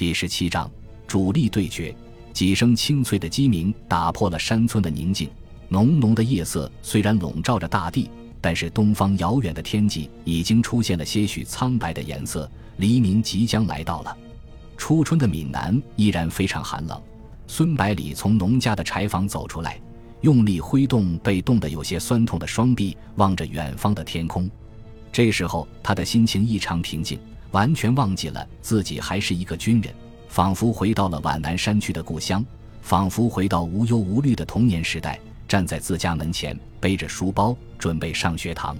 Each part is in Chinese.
第十七章主力对决。几声清脆的鸡鸣打破了山村的宁静。浓浓的夜色虽然笼罩着大地，但是东方遥远的天际已经出现了些许苍白的颜色。黎明即将来到了。初春的闽南依然非常寒冷。孙百里从农家的柴房走出来，用力挥动被冻得有些酸痛的双臂，望着远方的天空。这时候，他的心情异常平静，完全忘记了自己还是一个军人，仿佛回到了皖南山区的故乡，仿佛回到无忧无虑的童年时代。站在自家门前，背着书包准备上学堂。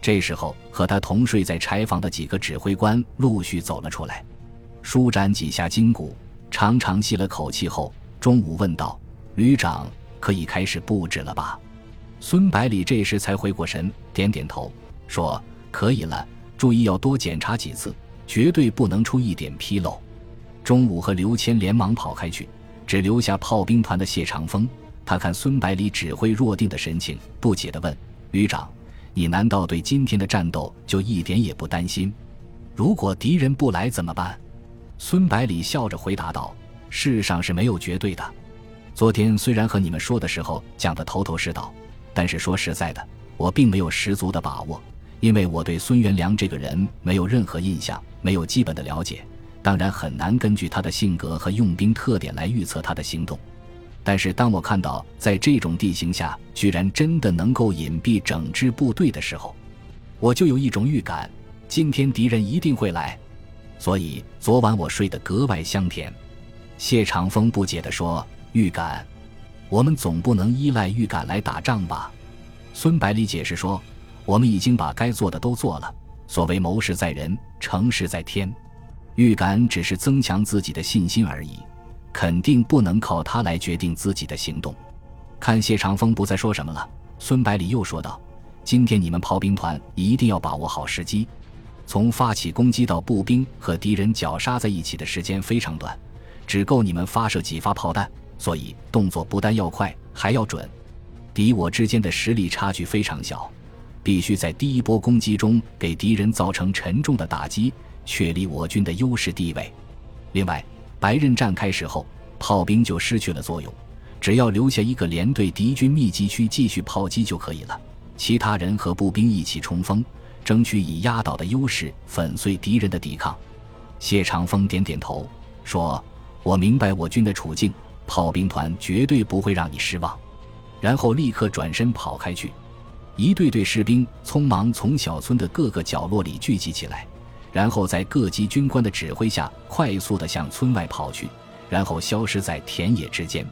这时候，和他同睡在柴房的几个指挥官陆续走了出来，舒展几下筋骨，长长吸了口气后，中午问道：“旅长，可以开始布置了吧？”孙百里这时才回过神，点点头，说：“可以了，注意要多检查几次，绝对不能出一点纰漏。”中午和刘谦连忙跑开去，只留下炮兵团的谢长风。他看孙百里指挥若定的神情，不解地问：“旅长，你难道对今天的战斗就一点也不担心？如果敌人不来怎么办？”孙百里笑着回答道：“世上是没有绝对的。昨天虽然和你们说的时候讲得头头是道，但是说实在的，我并没有十足的把握，因为我对孙元良这个人没有任何印象，没有基本的了解，当然很难根据他的性格和用兵特点来预测他的行动。”但是当我看到在这种地形下居然真的能够隐蔽整支部队的时候，我就有一种预感，今天敌人一定会来。所以昨晚我睡得格外香甜。谢长风不解地说：“预感？我们总不能依赖预感来打仗吧？”孙百里解释说：“我们已经把该做的都做了。所谓谋事在人，成事在天，预感只是增强自己的信心而已。”肯定不能靠他来决定自己的行动。看谢长风不再说什么了，孙百里又说道：“今天你们炮兵团一定要把握好时机。从发起攻击到步兵和敌人绞杀在一起的时间非常短，只够你们发射几发炮弹。所以动作不但要快，还要准。敌我之间的实力差距非常小，必须在第一波攻击中给敌人造成沉重的打击，确立我军的优势地位。另外。”白刃战开始后，炮兵就失去了作用，只要留下一个连队敌军密集区继续炮击就可以了。其他人和步兵一起冲锋，争取以压倒的优势粉碎敌人的抵抗。谢长风点点头，说：“我明白我军的处境，炮兵团绝对不会让你失望。”然后立刻转身跑开去。一队队士兵匆忙从小村的各个角落里聚集起来。然后在各级军官的指挥下，快速地向村外跑去，然后消失在田野之间。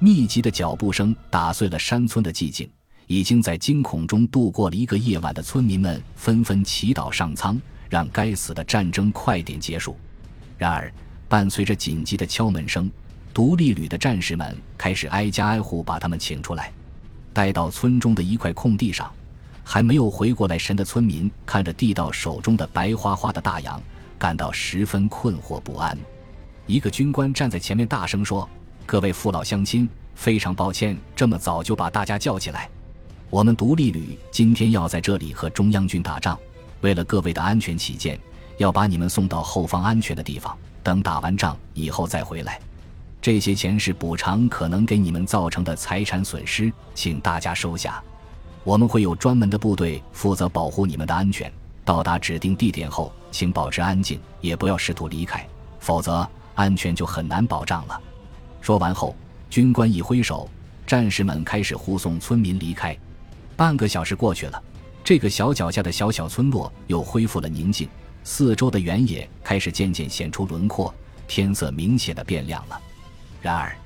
密集的脚步声打碎了山村的寂静。已经在惊恐中度过了一个夜晚的村民们纷纷祈祷上苍，让该死的战争快点结束。然而，伴随着紧急的敲门声，独立旅的战士们开始挨家挨户把他们请出来，带到村中的一块空地上。还没有回过来神的村民看着地道手中的白花花的大洋，感到十分困惑不安。一个军官站在前面大声说：“各位父老乡亲，非常抱歉这么早就把大家叫起来。我们独立旅今天要在这里和中央军打仗，为了各位的安全起见，要把你们送到后方安全的地方，等打完仗以后再回来。这些钱是补偿可能给你们造成的财产损失，请大家收下。”我们会有专门的部队负责保护你们的安全。到达指定地点后，请保持安静，也不要试图离开，否则安全就很难保障了。说完后，军官一挥手，战士们开始护送村民离开。半个小时过去了，这个小脚下的小小村落又恢复了宁静，四周的原野开始渐渐显出轮廓，天色明显的变亮了。然而，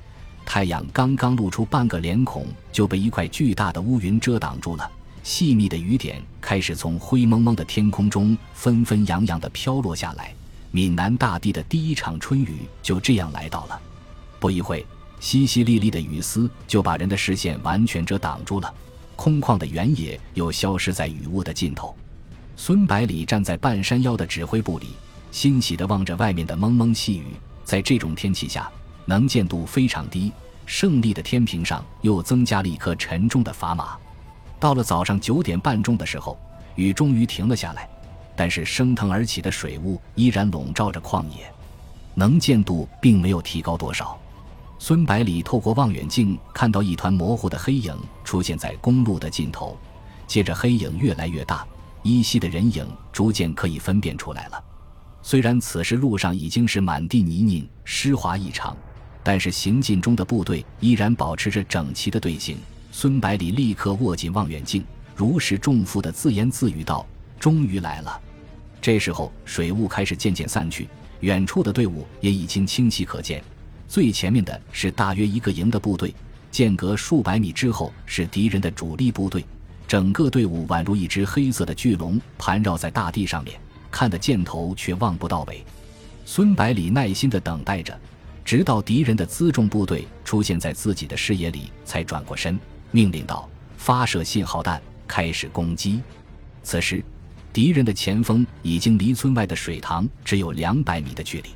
太阳刚刚露出半个脸孔，就被一块巨大的乌云遮挡住了。细密的雨点开始从灰蒙蒙的天空中纷纷扬扬地飘落下来。闽南大地的第一场春雨就这样来到了。不一会，淅淅沥沥的雨丝就把人的视线完全遮挡住了。空旷的原野又消失在雨雾的尽头。孙百里站在半山腰的指挥部里，欣喜地望着外面的蒙蒙细雨。在这种天气下，能见度非常低，胜利的天平上又增加了一颗沉重的砝码。到了早上九点半钟的时候，雨终于停了下来，但是升腾而起的水雾依然笼罩着旷野。能见度并没有提高多少。孙百里透过望远镜看到一团模糊的黑影出现在公路的尽头，接着黑影越来越大，依稀的人影逐渐可以分辨出来了。虽然此时路上已经是满地泥泞，湿滑异常，但是行进中的部队依然保持着整齐的队形。孙百里立刻握紧望远镜，如释重负地自言自语道：“终于来了。”这时候，水雾开始渐渐散去，远处的队伍也已经清晰可见。最前面的是大约一个营的部队，间隔数百米之后是敌人的主力部队。整个队伍宛如一只黑色的巨龙，盘绕在大地上面。看得箭头却望不到尾，孙百里耐心地等待着，直到敌人的辎重部队出现在自己的视野里，才转过身，命令道：“发射信号弹，开始攻击。”此时，敌人的前锋已经离村外的水塘只有两百米的距离，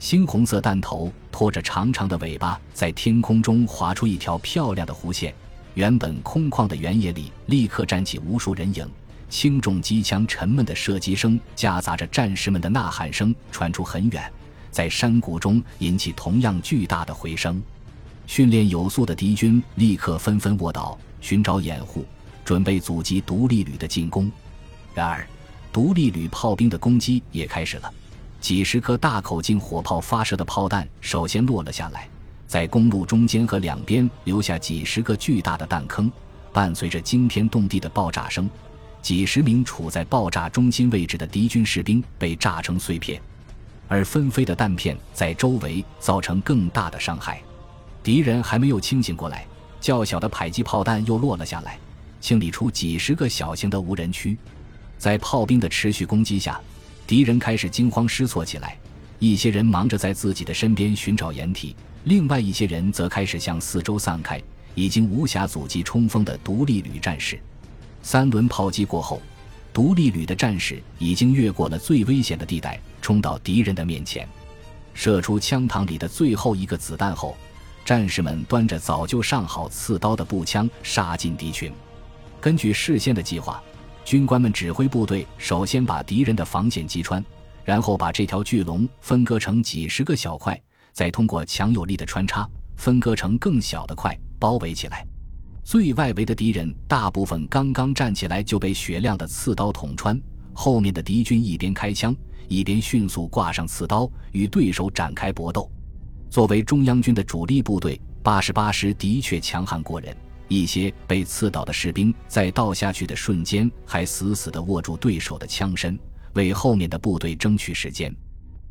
猩红色弹头拖着长长的尾巴，在天空中划出一条漂亮的弧线。原本空旷的原野里，立刻站起无数人影。轻重机枪沉闷的射击声夹杂着战士们的呐喊声传出很远，在山谷中引起同样巨大的回声。训练有素的敌军立刻纷纷卧倒，寻找掩护，准备阻击独立旅的进攻。然而，独立旅炮兵的攻击也开始了。几十颗大口径火炮发射的炮弹首先落了下来，在公路中间和两边留下几十个巨大的弹坑，伴随着惊天动地的爆炸声。几十名处在爆炸中心位置的敌军士兵被炸成碎片，而纷飞的弹片在周围造成更大的伤害。敌人还没有清醒过来，较小的迫击炮弹又落了下来，清理出几十个小型的无人区。在炮兵的持续攻击下，敌人开始惊慌失措起来。一些人忙着在自己的身边寻找掩体，另外一些人则开始向四周散开，已经无暇阻击冲锋的独立旅战士。三轮炮击过后，独立旅的战士已经越过了最危险的地带，冲到敌人的面前，射出枪膛里的最后一个子弹后，战士们端着早就上好刺刀的步枪杀进敌群。根据事先的计划，军官们指挥部队首先把敌人的防线击穿，然后把这条巨龙分割成几十个小块，再通过强有力的穿插分割成更小的块，包围起来。最外围的敌人大部分刚刚站起来就被雪亮的刺刀捅穿，后面的敌军一边开枪，一边迅速挂上刺刀，与对手展开搏斗。作为中央军的主力部队，八十八师的确强悍过人。一些被刺倒的士兵在倒下去的瞬间，还死死地握住对手的枪身，为后面的部队争取时间。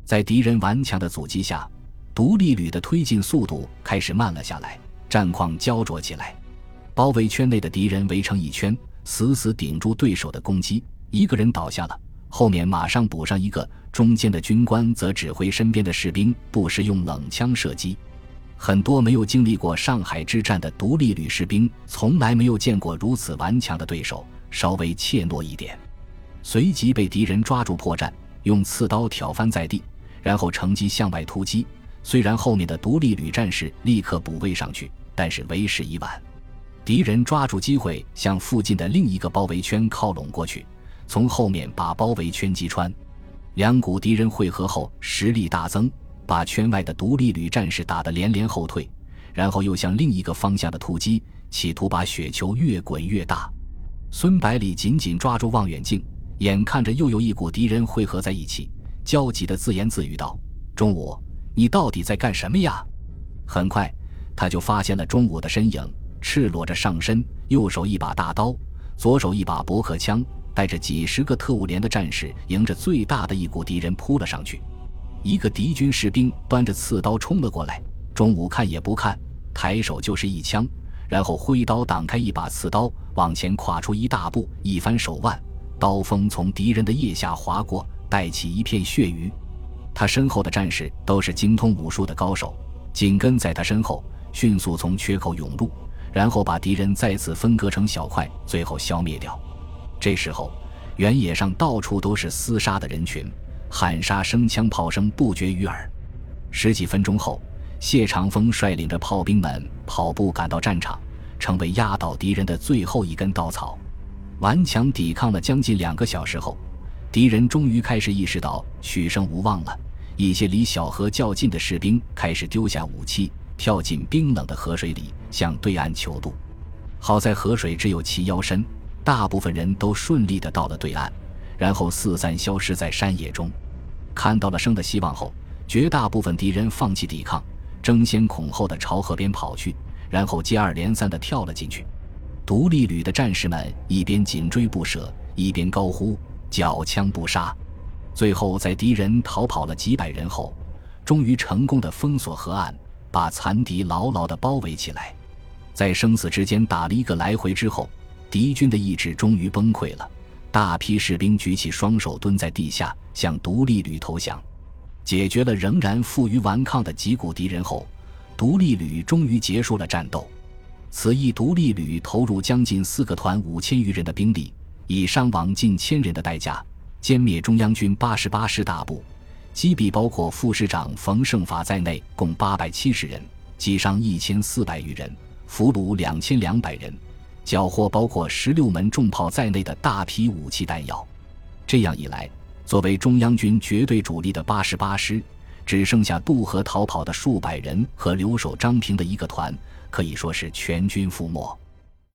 在敌人顽强的阻击下，独立旅的推进速度开始慢了下来，战况焦灼起来。包围圈内的敌人围成一圈，死死顶住对手的攻击。一个人倒下了，后面马上补上一个。中间的军官则指挥身边的士兵不时用冷枪射击。很多没有经历过上海之战的独立旅士兵，从来没有见过如此顽强的对手，稍微怯懦一点，随即被敌人抓住破绽，用刺刀挑翻在地，然后乘机向外突击。虽然后面的独立旅战士立刻补位上去，但是为时已晚。敌人抓住机会向附近的另一个包围圈靠拢过去，从后面把包围圈击穿。两股敌人汇合后，实力大增，把圈外的独立旅战士打得连连后退，然后又向另一个方向的突击，企图把雪球越滚越大。孙百里紧紧抓住望远镜，眼看着又有一股敌人汇合在一起，焦急地自言自语道：“中午，你到底在干什么呀？”很快，他就发现了中午的身影。赤裸着上身，右手一把大刀，左手一把驳壳枪，带着几十个特务连的战士，迎着最大的一股敌人扑了上去。一个敌军士兵端着刺刀冲了过来，中午看也不看，抬手就是一枪，然后挥刀挡开一把刺刀，往前跨出一大步，一翻手腕，刀锋从敌人的腋下划过，带起一片血雨。他身后的战士都是精通武术的高手，紧跟在他身后，迅速从缺口涌入。然后把敌人再次分割成小块，最后消灭掉。这时候，原野上到处都是厮杀的人群，喊杀声、枪炮声不绝于耳。十几分钟后，谢长风率领着炮兵们跑步赶到战场，成为压倒敌人的最后一根稻草。顽强抵抗了将近两个小时后，敌人终于开始意识到取胜无望了，一些离小河较近的士兵开始丢下武器，跳进冰冷的河水里，向对岸求渡。好在河水只有齐腰深，大部分人都顺利地到了对岸，然后四散消失在山野中。看到了生的希望后，绝大部分敌人放弃抵抗，争先恐后地朝河边跑去，然后接二连三地跳了进去。独立旅的战士们一边紧追不舍，一边高呼“缴枪不杀”。最后，在敌人逃跑了几百人后，终于成功的封锁河岸，把残敌牢牢地包围起来。在生死之间打了一个来回之后，敌军的意志终于崩溃了。大批士兵举起双手，蹲在地下，向独立旅投降。解决了仍然负隅顽抗的几股敌人后，独立旅终于结束了战斗。此役，独立旅投入将近四个团五千余人的兵力，以伤亡近千人的代价。歼灭中央军八十八师大部，击毙包括副师长冯胜法在内共八百七十人，击伤一千四百余人，俘虏两千两百人，缴获包括十六门重炮在内的大批武器弹药。这样一来，作为中央军绝对主力的八十八师，只剩下渡河逃跑的数百人和留守张平的一个团，可以说是全军覆没。